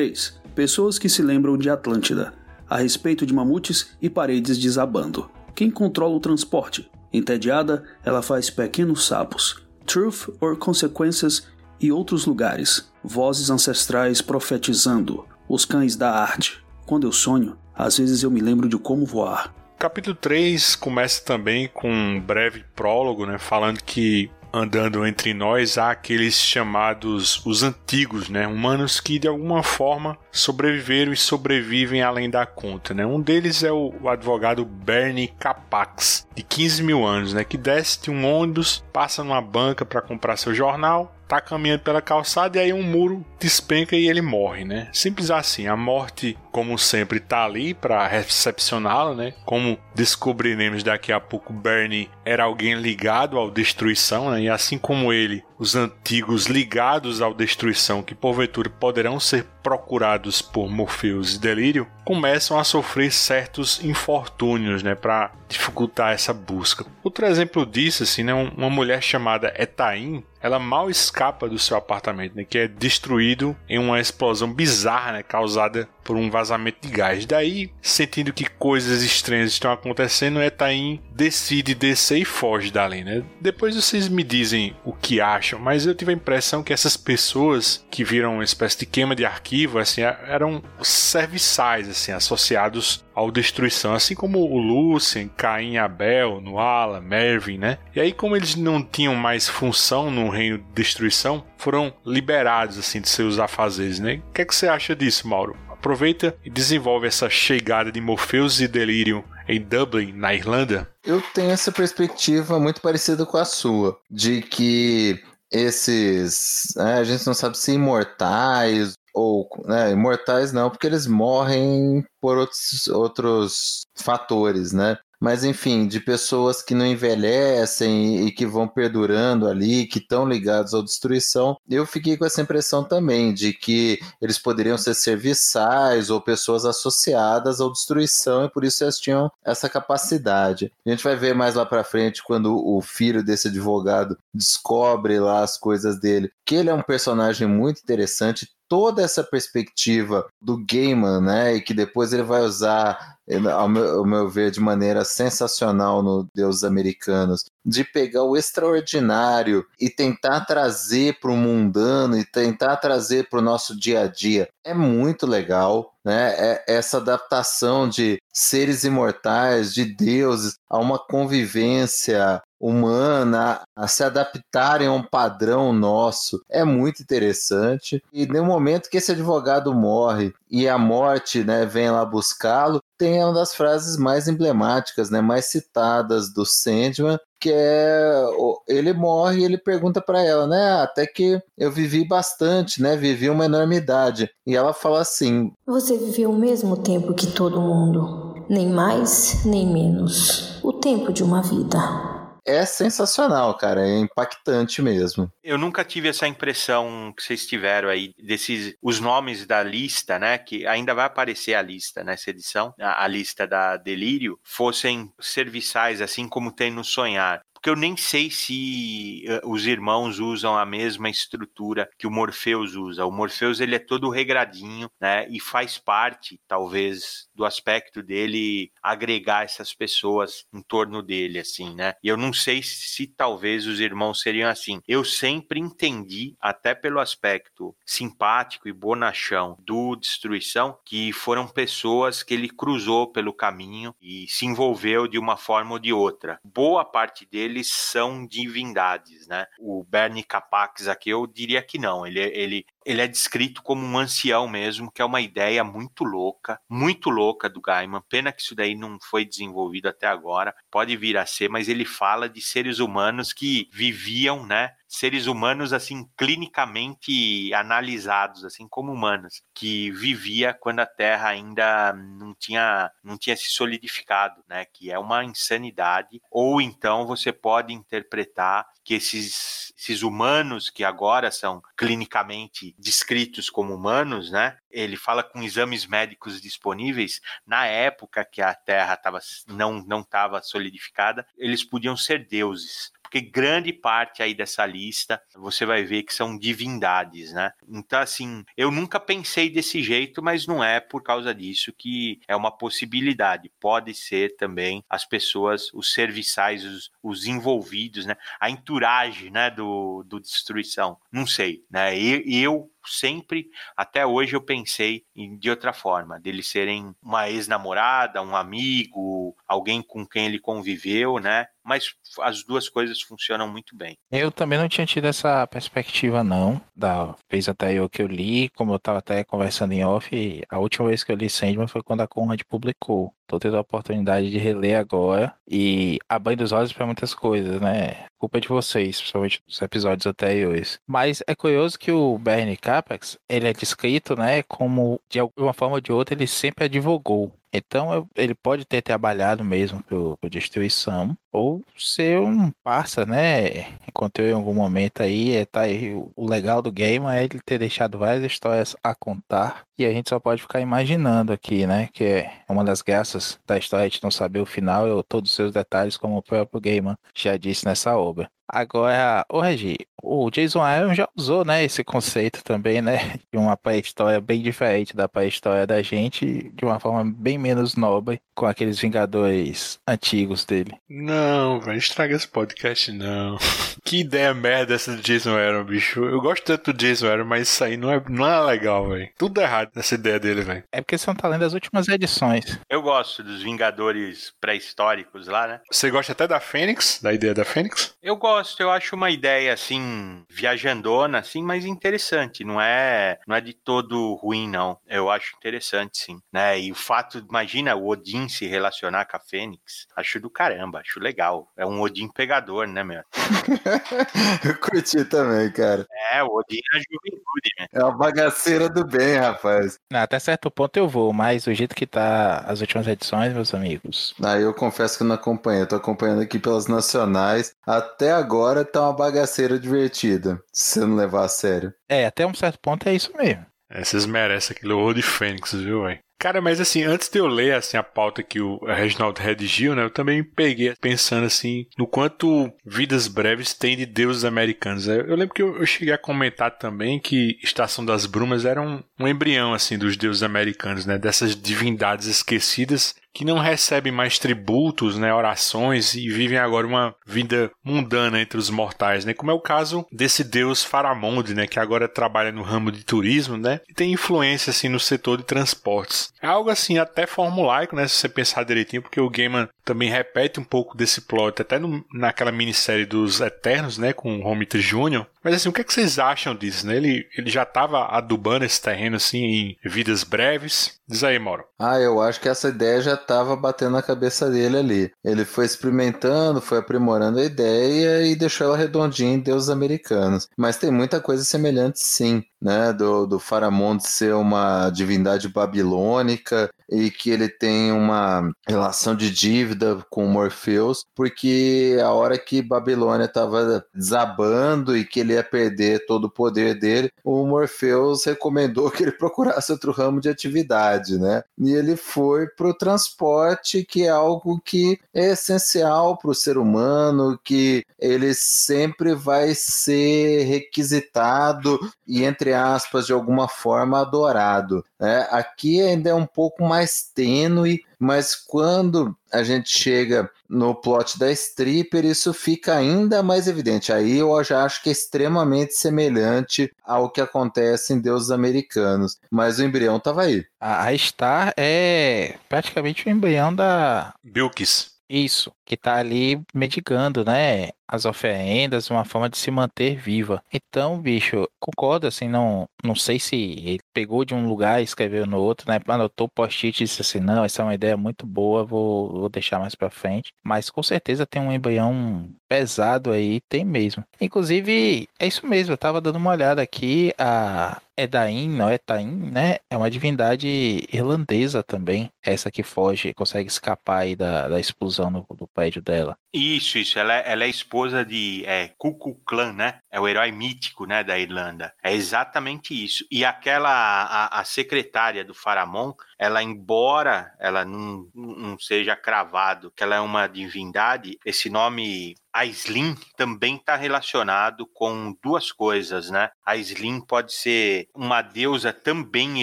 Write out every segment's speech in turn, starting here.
3. Pessoas que se lembram de Atlântida, a respeito de mamutes e paredes desabando. Quem controla o transporte? Entediada, ela faz pequenos sapos. Truth or Consequences e outros lugares. Vozes ancestrais profetizando. Os cães da arte. Quando eu sonho, às vezes eu me lembro de como voar. Capítulo 3 começa também com um breve prólogo, né, falando que andando entre nós há aqueles chamados os antigos, né? Humanos que de alguma forma sobreviveram e sobrevivem além da conta, né? Um deles é o, advogado Bernie Capax, de 15 mil anos, né? Que desce de um ônibus, passa numa banca para comprar seu jornal, tá caminhando pela calçada e aí um muro despenca e ele morre, né? Simples assim. A morte, como sempre, tá ali para recepcioná-lo, né? Como descobriremos daqui a pouco, Bernie era alguém ligado ao destruição, né? E assim como ele, os antigos ligados ao destruição, que porventura poderão ser procurados por Morpheus e Delírio, começam a sofrer certos infortúnios, né, para dificultar essa busca. Outro exemplo disso, assim, né, uma mulher chamada Etaim, ela mal escapa do seu apartamento, né, que é destruído em uma explosão bizarra, né, causada por um vazamento de gás. Daí, sentindo que coisas estranhas estão acontecendo, Etaim decide descer e foge dali, né? Depois vocês me dizem o que acham, mas eu tive a impressão que essas pessoas que viram uma espécie de queima de arquivo, assim, eram serviçais, assim, associados ao destruição, assim como o Lucien, Caim, Abel, Nuala, Mervyn, né? E aí, como eles não tinham mais função no reino de destruição, foram liberados, assim, de seus afazeres, né? O que, é que você acha disso, Mauro? Aproveita e desenvolve essa chegada de Morpheus e Delirium em Dublin, na Irlanda? Eu tenho essa perspectiva muito parecida com a sua, de que esses. Né, a gente não sabe se imortais ou né, imortais não, porque eles morrem por outros, outros fatores, né? Mas enfim, de pessoas que não envelhecem e que vão perdurando ali, que estão ligados à destruição. Eu fiquei com essa impressão também de que eles poderiam ser serviçais ou pessoas associadas à destruição e por isso eles tinham essa capacidade. A gente vai ver mais lá para frente quando o filho desse advogado descobre lá as coisas dele, que ele é um personagem muito interessante, toda essa perspectiva do Gaiman, né, e que depois ele vai usar, ao meu, ao meu ver, de maneira sensacional no Deus Americanos, de pegar o extraordinário e tentar trazer para o mundano e tentar trazer para o nosso dia a dia. É muito legal, né? É essa adaptação de seres imortais, de deuses, a uma convivência humana a se adaptarem a um padrão nosso é muito interessante. E no momento que esse advogado morre e a morte né, vem lá buscá-lo, tem uma das frases mais emblemáticas, né, mais citadas do Sandman, que é ele morre e ele pergunta para ela, né? Até que eu vivi bastante, né? Vivi uma enormidade. E ela fala assim: Você viveu o mesmo tempo que todo mundo, nem mais nem menos. O tempo de uma vida é sensacional, cara. É impactante mesmo. Eu nunca tive essa impressão que vocês tiveram aí desses os nomes da lista, né? Que ainda vai aparecer a lista nessa edição, a, a lista da Delírio, fossem serviçais, assim como tem no Sonhar porque eu nem sei se uh, os irmãos usam a mesma estrutura que o Morpheus usa. O Morpheus ele é todo regradinho, né? E faz parte, talvez, do aspecto dele agregar essas pessoas em torno dele, assim, né? E eu não sei se, se talvez os irmãos seriam assim. Eu sempre entendi, até pelo aspecto simpático e bonachão do Destruição, que foram pessoas que ele cruzou pelo caminho e se envolveu de uma forma ou de outra. Boa parte dele eles são divindades, né? O Bernie Capax aqui eu diria que não, ele, ele, ele é descrito como um ancião mesmo, que é uma ideia muito louca, muito louca do Gaiman. Pena que isso daí não foi desenvolvido até agora. Pode vir a ser, mas ele fala de seres humanos que viviam, né? Seres humanos assim clinicamente analisados, assim como humanos, que vivia quando a Terra ainda não tinha não tinha se solidificado, né? Que é uma insanidade. Ou então você pode interpretar que esses, esses humanos que agora são clinicamente descritos como humanos, né? Ele fala com exames médicos disponíveis na época que a Terra tava, não não estava solidificada, eles podiam ser deuses porque grande parte aí dessa lista você vai ver que são divindades, né? Então, assim, eu nunca pensei desse jeito, mas não é por causa disso que é uma possibilidade. Pode ser também as pessoas, os serviçais, os, os envolvidos, né? A entourage, né, do, do Destruição. Não sei, né? Eu sempre, até hoje, eu pensei em, de outra forma, deles serem uma ex-namorada, um amigo, alguém com quem ele conviveu, né? Mas as duas coisas funcionam muito bem. Eu também não tinha tido essa perspectiva, não. Da vez até eu que eu li, como eu estava até conversando em off, a última vez que eu li Sandman foi quando a Conrad publicou. Tô tendo a oportunidade de reler agora e a banho dos olhos para muitas coisas, né? Culpa de vocês, principalmente dos episódios anteriores. Mas é curioso que o Bernie Capex, ele é descrito, né, como de alguma forma ou de outra ele sempre advogou então ele pode ter trabalhado mesmo por, por destruição ou ser um parça, né? Enquanto eu em algum momento aí, é, tá aí o legal do game é ele ter deixado várias histórias a contar e a gente só pode ficar imaginando aqui, né? Que é uma das graças da história a gente não saber o final e todos os seus detalhes, como o próprio Gaiman já disse nessa obra. Agora, o Regi, o Jason Aaron já usou, né, esse conceito também, né, de uma pré-história bem diferente da pré-história da gente, de uma forma bem menos nobre, com aqueles Vingadores antigos dele. Não, velho, estraga esse podcast, não. que ideia merda essa do Jason Aaron, bicho. Eu gosto tanto do Jason Aaron, mas isso aí não é, não é legal, velho. Tudo errado nessa ideia dele, velho. É porque são talento das últimas edições. Eu gosto dos Vingadores pré-históricos lá, né? Você gosta até da Fênix, da ideia da Fênix? Eu gosto gosto, eu acho uma ideia assim, viajandona, assim, mas interessante. Não é, não é de todo ruim, não. Eu acho interessante, sim. Né? E o fato, imagina o Odin se relacionar com a Fênix. Acho do caramba, acho legal. É um Odin pegador, né, meu? eu curti também, cara. É, o Odin é a juventude, né? É uma bagaceira do bem, rapaz. Não, até certo ponto eu vou, mas o jeito que tá as últimas edições, meus amigos. Ah, eu confesso que não acompanho. Eu tô acompanhando aqui pelas nacionais. Até agora tá uma bagaceira divertida, se você não levar a sério. É, até um certo ponto é isso mesmo. É, vocês merecem aquele horror de Fênix, viu, velho? Cara, mas assim, antes de eu ler assim, a pauta que o Reginaldo redigiu, né? Eu também peguei pensando assim, no quanto vidas breves tem de deuses americanos. Eu lembro que eu, cheguei a comentar também que Estação das Brumas era um, um embrião assim dos deuses americanos, né? Dessas divindades esquecidas que não recebem mais tributos, né, orações e vivem agora uma vida mundana entre os mortais, né, como é o caso desse deus Faramonde, né, que agora trabalha no ramo de turismo, né, e tem influência assim no setor de transportes. É algo assim até formulaico, né, se você pensar direitinho, porque o Gaiman também repete um pouco desse plot até no, naquela minissérie dos Eternos, né, com o Romita Jr., mas assim, o que, é que vocês acham disso, né? Ele, ele já estava adubando esse terreno assim em vidas breves. Diz aí, Mauro. Ah, eu acho que essa ideia já estava batendo na cabeça dele ali. Ele foi experimentando, foi aprimorando a ideia e deixou ela redondinha em Deuses Americanos. Mas tem muita coisa semelhante sim né, do, do Faramond ser uma divindade babilônica e que ele tem uma relação de dívida com Morpheus, porque a hora que Babilônia estava desabando e que ele ia perder todo o poder dele, o Morpheus recomendou que ele procurasse outro ramo de atividade, né? E ele foi para o transporte, que é algo que é essencial para o ser humano, que ele sempre vai ser requisitado e entre entre aspas, de alguma forma adorado. É, aqui ainda é um pouco mais tênue, mas quando a gente chega no plot da stripper, isso fica ainda mais evidente. Aí eu já acho que é extremamente semelhante ao que acontece em Deuses Americanos. Mas o embrião estava aí. A Star é praticamente o embrião da. Bilkis. Isso, que está ali medigando, né? As oferendas, uma forma de se manter viva. Então, bicho, concordo, assim, não, não sei se ele pegou de um lugar e escreveu no outro, né? Anotou post-it e disse assim, não, essa é uma ideia muito boa, vou, vou deixar mais pra frente. Mas com certeza tem um embrião pesado aí, tem mesmo. Inclusive, é isso mesmo, eu tava dando uma olhada aqui, a Edain, não é Tain, né? É uma divindade irlandesa também. Essa que foge, consegue escapar aí da, da explosão no, do prédio dela. Isso, isso. Ela, é, ela é esposa esposa de é, Ku Clan, né? É o herói mítico, né, da Irlanda. É exatamente isso. E aquela a, a secretária do Faramon, ela embora ela não, não seja cravado que ela é uma divindade, esse nome Aislinn também está relacionado com duas coisas, né? A Aislinn pode ser uma deusa também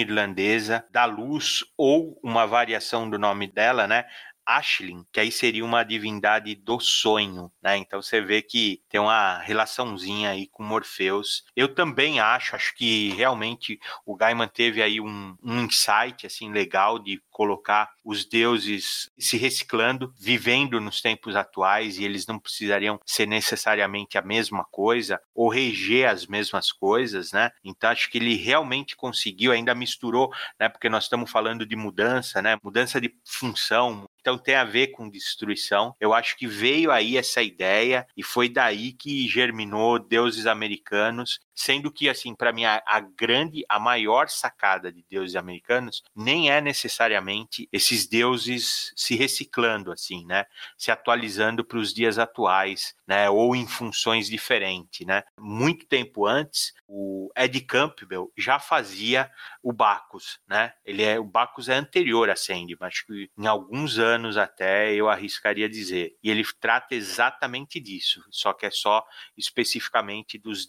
irlandesa da luz ou uma variação do nome dela, né? Ashlyn, que aí seria uma divindade do sonho, né? Então você vê que tem uma relaçãozinha aí com Morpheus. Eu também acho, acho que realmente o Gaiman teve aí um, um insight assim legal de colocar os deuses se reciclando, vivendo nos tempos atuais e eles não precisariam ser necessariamente a mesma coisa ou reger as mesmas coisas, né? Então acho que ele realmente conseguiu, ainda misturou, né? Porque nós estamos falando de mudança, né? Mudança de função, então tem a ver com destruição. Eu acho que veio aí essa ideia e foi daí que germinou deuses americanos, sendo que assim, para mim a, a, grande, a maior sacada de deuses americanos nem é necessariamente esses deuses se reciclando assim, né? Se atualizando para os dias atuais, né, ou em funções diferentes, né? Muito tempo antes, o Ed Campbell já fazia o Bacchus, né? Ele é o Bacchus é anterior a acho que em alguns anos até eu arriscaria dizer. E ele trata exatamente disso, só que é só especificamente dos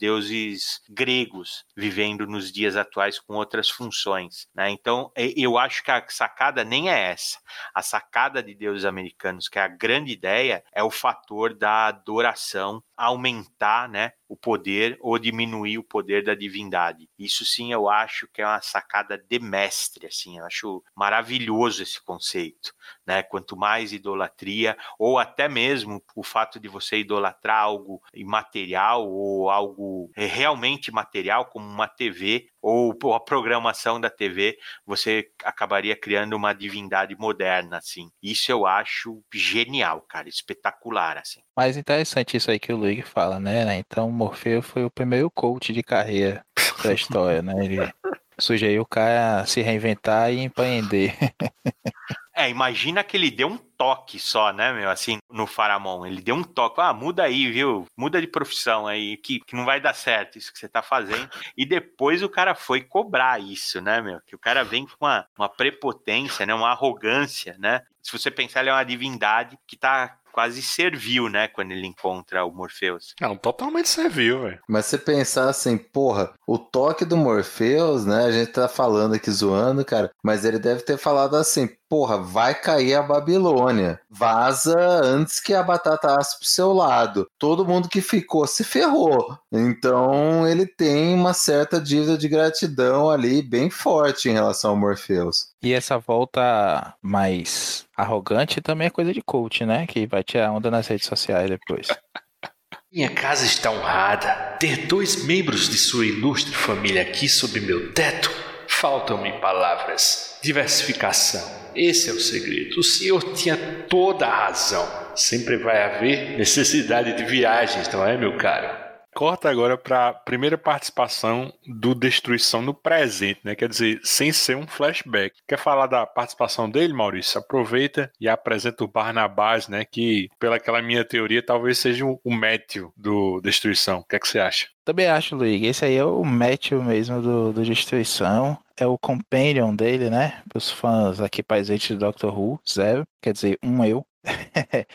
gregos vivendo nos dias atuais com outras funções, né? Então, eu acho que a sacada nem é essa. A sacada de deuses americanos, que é a grande ideia, é o fator da adoração aumentar, né, o poder ou diminuir o poder da divindade. Isso sim eu acho que é uma sacada de mestre, assim, eu acho maravilhoso esse conceito, né? Quanto mais idolatria ou até mesmo o fato de você idolatrar algo imaterial ou algo realmente material como uma TV ou a programação da TV, você acabaria criando uma divindade moderna, assim. Isso eu acho genial, cara, espetacular, assim. Mas interessante isso aí que o Luigi fala, né? Então, Morfeu foi o primeiro coach de carreira da história, né? Ele sugeriu o cara se reinventar e empreender. É, imagina que ele deu um toque só, né, meu, assim, no Faramon. Ele deu um toque, ah, muda aí, viu? Muda de profissão aí, que, que não vai dar certo isso que você tá fazendo. E depois o cara foi cobrar isso, né, meu? Que o cara vem com uma, uma prepotência, né, uma arrogância, né? Se você pensar, ele é uma divindade que tá quase serviu, né, quando ele encontra o Morpheus. Não, totalmente serviu, velho. Mas você pensar assim, porra, o toque do Morpheus, né, a gente tá falando aqui zoando, cara, mas ele deve ter falado assim, porra, vai cair a Babilônia. Vaza antes que a batata asse pro seu lado. Todo mundo que ficou se ferrou. Então ele tem uma certa dívida de gratidão ali bem forte em relação ao Morpheus. E essa volta mais arrogante também é coisa de coach, né? Que vai tirar onda nas redes sociais depois. Minha casa está honrada. Ter dois membros de sua ilustre família aqui sob meu teto. Faltam-me palavras. Diversificação. Esse é o segredo. O senhor tinha toda a razão. Sempre vai haver necessidade de viagens, não é, meu caro? Corta agora para a primeira participação do Destruição no presente, né? Quer dizer, sem ser um flashback. Quer falar da participação dele, Maurício? Aproveita e apresenta o Barnabás, né? Que, pela aquela minha teoria, talvez seja o Matthew do Destruição. O que é que você acha? Também acho, Luigi. Esse aí é o Matthew mesmo do, do Destruição. É o companion dele, né? Para os fãs aqui presentes do Doctor Who, zero. Quer dizer, um eu.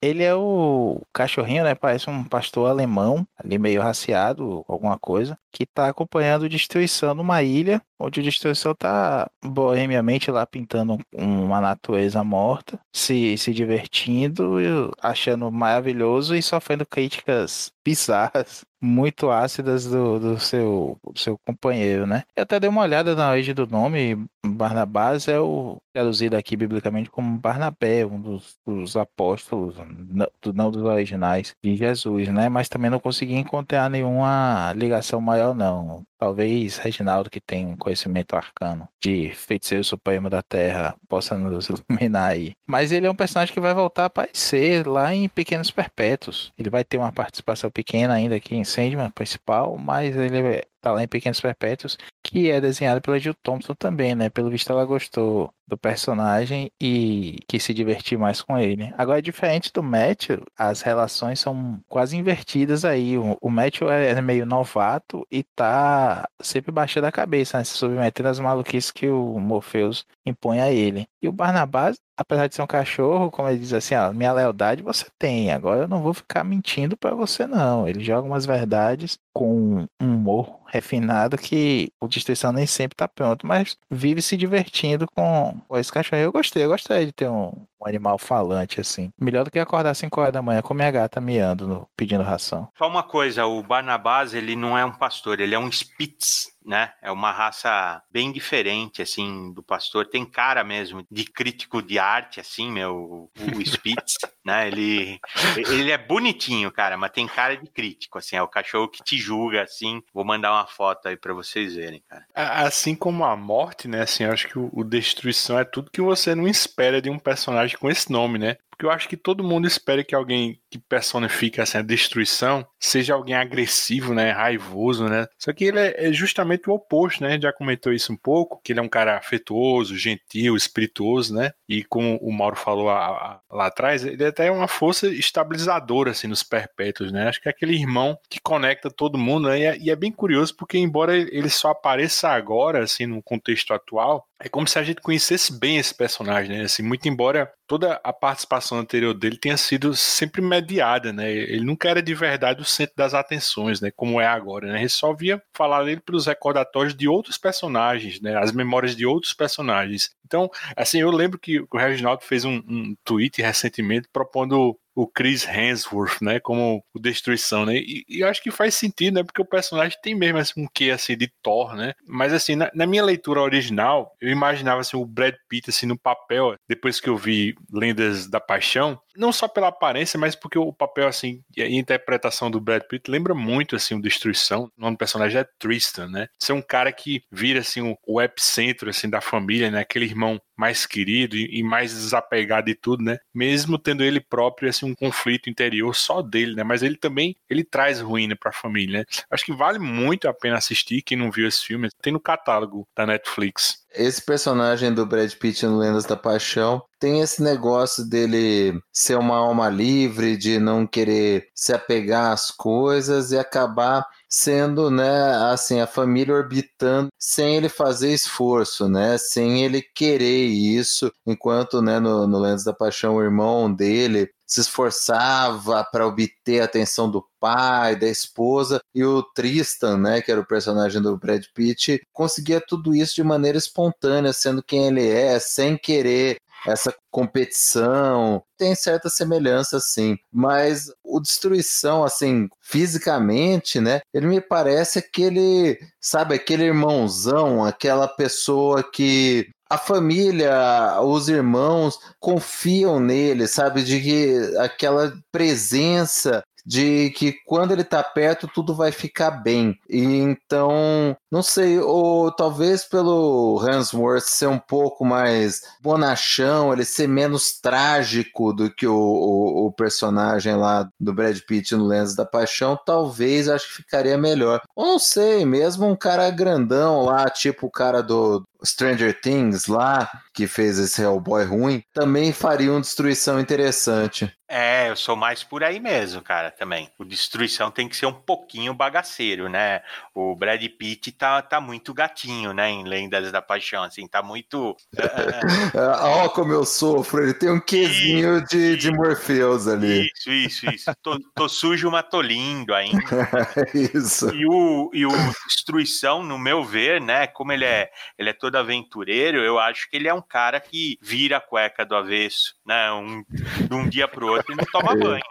Ele é o cachorrinho, né? Parece um pastor alemão, ali meio raciado, alguma coisa, que tá acompanhando destruição numa ilha, onde o destruição tá bohemiamente lá pintando uma natureza morta, se, se divertindo, achando maravilhoso e sofrendo críticas bizarras muito ácidas do, do, seu, do seu companheiro, né? Eu até dei uma olhada na origem do nome, Barnabás é o traduzido aqui biblicamente como Barnabé, um dos, dos apóstolos, não, não, dos originais de Jesus, né? Mas também não consegui encontrar nenhuma ligação maior, não. Talvez Reginaldo, que tem um conhecimento arcano de feiticeiro supremo da Terra, possa nos iluminar aí. Mas ele é um personagem que vai voltar a aparecer lá em Pequenos Perpétuos. Ele vai ter uma participação pequena ainda aqui em Sandman principal, mas ele tá lá em Pequenos Perpétuos, que é desenhada pela Jill Thompson também, né? Pelo visto ela gostou do personagem e quis se divertir mais com ele. Agora, diferente do Matthew, as relações são quase invertidas aí. O, Matthew é meio novato e tá sempre baixando a cabeça, né? Se submetendo às maluquices que o Morpheus impõe a ele. E o Barnabás, apesar de ser um cachorro, como ele diz assim, ó, minha lealdade você tem, agora eu não vou ficar mentindo para você não. Ele joga umas verdades com um humor refinado que o Destruição nem sempre tá pronto, mas vive se divertindo com, esse cachorro. Eu gostei, eu gostei de ter um, um animal falante assim. Melhor do que acordar às 5 horas da manhã com minha gata miando, no, pedindo ração. Só uma coisa, o Barnabás, ele não é um pastor, ele é um Spitz, né? É uma raça bem diferente, assim, do pastor. Tem cara mesmo de crítico de arte, assim, meu, o Spitz, né? Ele, ele é bonitinho, cara, mas tem cara de crítico, assim, é o cachorro que te julga, assim. Vou mandar uma foto aí para vocês verem, cara. Assim como a morte, né? Assim, eu acho que o, o Destruição é tudo que você não espera de um personagem com esse nome, né? Porque eu acho que todo mundo espera que alguém que personifica assim, a destruição seja alguém agressivo, né? Raivoso, né? Só que ele é justamente o oposto, né? Já comentou isso um pouco, que ele é um cara afetuoso, gentil, espirituoso, né? E como o Mauro falou lá, lá atrás, ele até é uma força estabilizadora, assim, nos perpétuos, né? Acho que é aquele irmão que conecta todo mundo, né? E é, é bem curioso, porque embora ele só apareça agora, assim, no contexto atual, é como se a gente conhecesse bem esse personagem, né? Assim, muito embora toda a participação anterior dele tenha sido sempre mediada, né? Ele nunca era de verdade o centro das atenções, né? Como é agora, né? Ele só via falar dele pelos recordatórios de outros personagens, né? As memórias de outros personagens. Então, assim, eu lembro que o Reginaldo fez um, um tweet recentemente propondo o Chris Hemsworth, né, como o Destruição, né, e, e, eu acho que faz sentido, né, porque o personagem tem mesmo assim, um quê, assim, de Thor, né, mas assim, na, na, minha leitura original, eu imaginava, assim, o Brad Pitt, assim, no papel, depois que eu vi Lendas da Paixão, não só pela aparência, mas porque o papel, assim, e a interpretação do Brad Pitt lembra muito, assim, o Destruição, o nome do personagem é Tristan, né, ser um cara que vira, assim, o, o epicentro, assim, da família, né, aquele irmão mais querido e, e mais desapegado de tudo, né, mesmo tendo ele próprio, assim, um conflito interior só dele, né? Mas ele também ele traz ruína para a família, né? Acho que vale muito a pena assistir quem não viu esse filme. Tem no catálogo da Netflix. Esse personagem do Brad Pitt no Lendas da Paixão tem esse negócio dele ser uma alma livre, de não querer se apegar às coisas e acabar sendo, né, assim, a família orbitando sem ele fazer esforço, né, sem ele querer isso, enquanto, né, no, no Lendas da Paixão, o irmão dele se esforçava para obter a atenção do pai, da esposa, e o Tristan, né, que era o personagem do Brad Pitt, conseguia tudo isso de maneira espontânea, sendo quem ele é, sem querer essa competição. Tem certa semelhança, sim. Mas o Destruição, assim, fisicamente, né? Ele me parece aquele, sabe, aquele irmãozão, aquela pessoa que a família, os irmãos confiam nele, sabe? De que aquela presença de que quando ele tá perto tudo vai ficar bem. E então, não sei, ou talvez pelo Hansworth ser um pouco mais bonachão, ele ser menos trágico do que o, o, o personagem lá do Brad Pitt no Lens da Paixão, talvez acho que ficaria melhor. Ou não sei, mesmo um cara grandão lá, tipo o cara do Stranger Things lá, que fez esse Hellboy ruim, também faria uma destruição interessante. É, eu sou mais por aí mesmo, cara, também. O Destruição tem que ser um pouquinho bagaceiro, né? O Brad Pitt tá, tá muito gatinho, né? Em Lendas da Paixão, assim, tá muito. Ó, oh, como eu sofro, ele tem um quesinho de, de Morpheus ali. Isso, isso, isso. tô, tô sujo, mas tô lindo ainda. isso. E o, e o Destruição, no meu ver, né? Como ele é, ele é todo aventureiro, eu acho que ele é um cara que vira a cueca do avesso, né? Um, de um dia pro outro e não toma banho.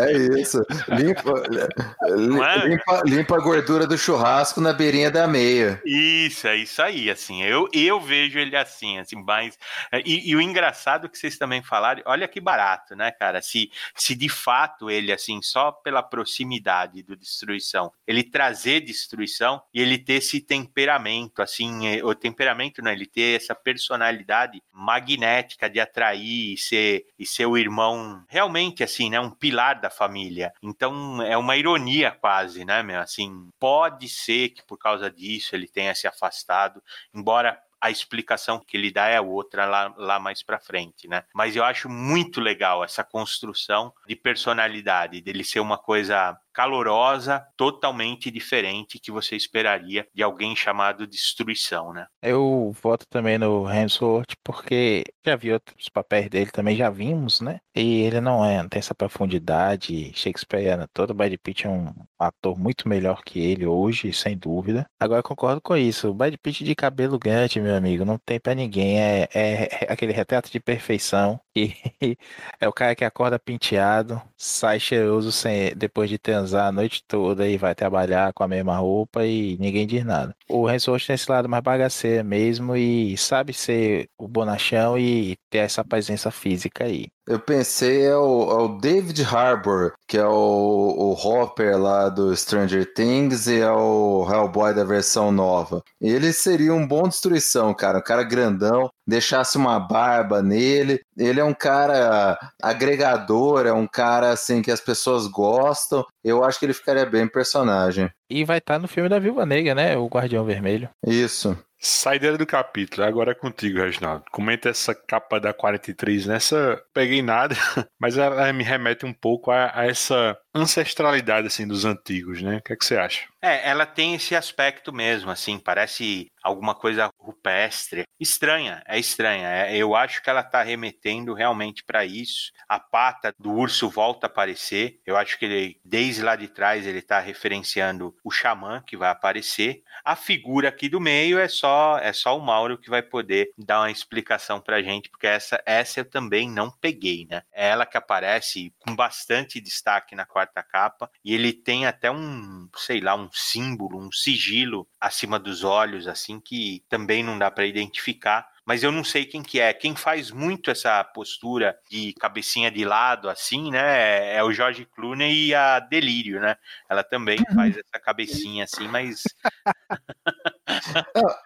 É isso. Limpa, é? limpa, limpa, a gordura do churrasco na beirinha da meia. Isso, é isso aí. Assim, eu, eu vejo ele assim, assim, mas. E, e, o engraçado que vocês também falaram, olha que barato, né, cara? Se, se de fato ele, assim, só pela proximidade do destruição, ele trazer destruição e ele ter esse temperamento, assim, é, o temperamento, não, ele ter essa personalidade magnética de atrair, ser ser e ser o irmão realmente assim, né, um pilar da família. Então é uma ironia quase, né, meu? Assim, pode ser que por causa disso ele tenha se afastado, embora a explicação que ele dá é outra lá, lá mais para frente, né? Mas eu acho muito legal essa construção de personalidade, dele ser uma coisa calorosa, totalmente diferente que você esperaria de alguém chamado Destruição, né? Eu voto também no Hemsworth porque já vi outros papéis dele também, já vimos, né? E ele não é, não tem essa profundidade shakespeariana toda. O Brad Pitt é um ator muito melhor que ele hoje, sem dúvida. Agora concordo com isso. O Brad Pitt de cabelo grande, meu amigo, não tem para ninguém. É, é, é, aquele retrato de perfeição. E é o cara que acorda penteado, sai cheiroso sem, depois de transar a noite toda e vai trabalhar com a mesma roupa e ninguém diz nada. O Hemsworth tem esse lado mais bagaceiro mesmo e sabe ser o bonachão e ter essa presença física aí. Eu pensei é o, é o, David Harbour, que é o, o Hopper lá do Stranger Things e é o Hellboy da versão nova. Ele seria um bom destruição, cara. Um cara grandão, deixasse uma barba nele. Ele é um cara agregador, é um cara assim que as pessoas gostam. Eu acho que ele ficaria bem personagem. E vai estar tá no filme da Viúva Negra, né? O Guardião Vermelho. Isso. Saideira do capítulo, agora é contigo, Reginaldo. Comenta essa capa da 43. Nessa peguei nada, mas ela me remete um pouco a, a essa ancestralidade assim dos antigos, né? O que, é que você acha? É, ela tem esse aspecto mesmo, assim, parece alguma coisa rupestre. Estranha, é estranha. É, eu acho que ela está remetendo realmente para isso. A pata do urso volta a aparecer. Eu acho que ele, desde lá de trás, ele está referenciando o xamã que vai aparecer. A figura aqui do meio é só é só o Mauro que vai poder dar uma explicação pra gente, porque essa, essa eu também não peguei, né? É ela que aparece com bastante destaque na quarta capa e ele tem até um, sei lá, um símbolo, um sigilo acima dos olhos, assim, que também não dá para identificar mas eu não sei quem que é. Quem faz muito essa postura de cabecinha de lado, assim, né? É o George Clooney e a Delírio, né? Ela também uhum. faz essa cabecinha assim, mas.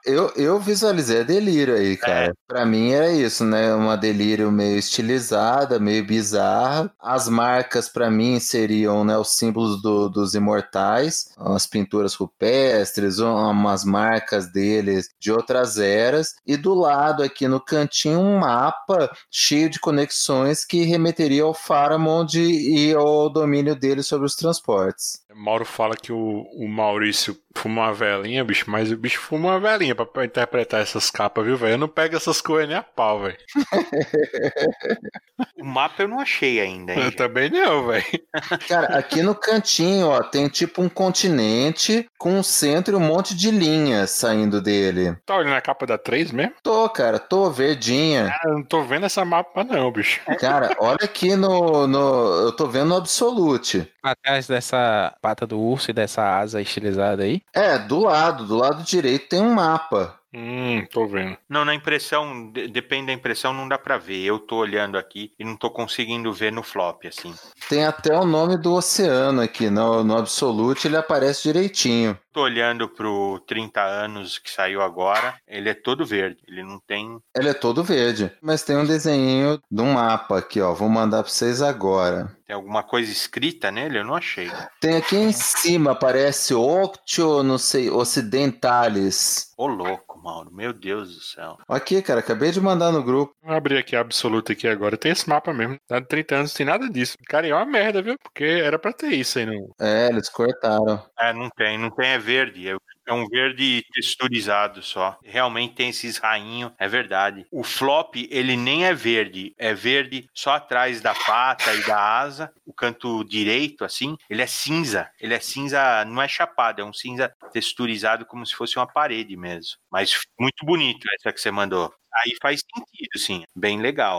eu, eu visualizei a delírio aí, cara. É. Pra mim era isso, né? Uma delírio meio estilizada, meio bizarra. As marcas, para mim, seriam né, os símbolos do, dos imortais, as pinturas rupestres, umas marcas deles de outras eras. E do lado, aqui no cantinho, um mapa cheio de conexões que remeteria ao Faramond e ao domínio dele sobre os transportes. Mauro fala que o, o Maurício fuma uma velhinha, bicho, mas o bicho fuma uma velhinha pra, pra interpretar essas capas, viu, velho? Eu não pego essas coisas nem a pau, velho. o mapa eu não achei ainda. Hein, eu também não, velho. Cara, aqui no cantinho, ó, tem tipo um continente com um centro e um monte de linhas saindo dele. Tá olhando a capa da 3 mesmo? Tô, cara, tô verdinha. Cara, eu não tô vendo essa mapa não, bicho. Cara, olha aqui no, no eu tô vendo no Absolute. Atrás dessa pata do urso e dessa asa estilizada aí? É, do lado, do lado direito tem um mapa. Hum, tô vendo. Não, na impressão, depende da impressão, não dá para ver. Eu tô olhando aqui e não tô conseguindo ver no flop, assim. Tem até o nome do oceano aqui, no, no Absolute ele aparece direitinho. Tô olhando pro 30 anos que saiu agora, ele é todo verde, ele não tem... Ele é todo verde, mas tem um desenho de um mapa aqui, ó, vou mandar pra vocês agora. Tem alguma coisa escrita nele? Eu não achei. Tem aqui em cima, aparece Octio, não sei, Ocidentalis. Ô, louco, Mauro. Meu Deus do céu. Aqui, cara, acabei de mandar no grupo. Vou abrir aqui a absoluta aqui agora. Tem esse mapa mesmo. Dá 30 anos, tem nada disso. Cara, é uma merda, viu? Porque era pra ter isso aí, não. É, eles cortaram. É, não tem. Não tem, é verde. Eu é um verde texturizado só. Realmente tem esses rainhos, é verdade. O flop, ele nem é verde, é verde só atrás da pata e da asa, o canto direito, assim, ele é cinza. Ele é cinza, não é chapado, é um cinza texturizado como se fosse uma parede mesmo. Mas muito bonito essa que você mandou. Aí faz sentido, sim. Bem legal.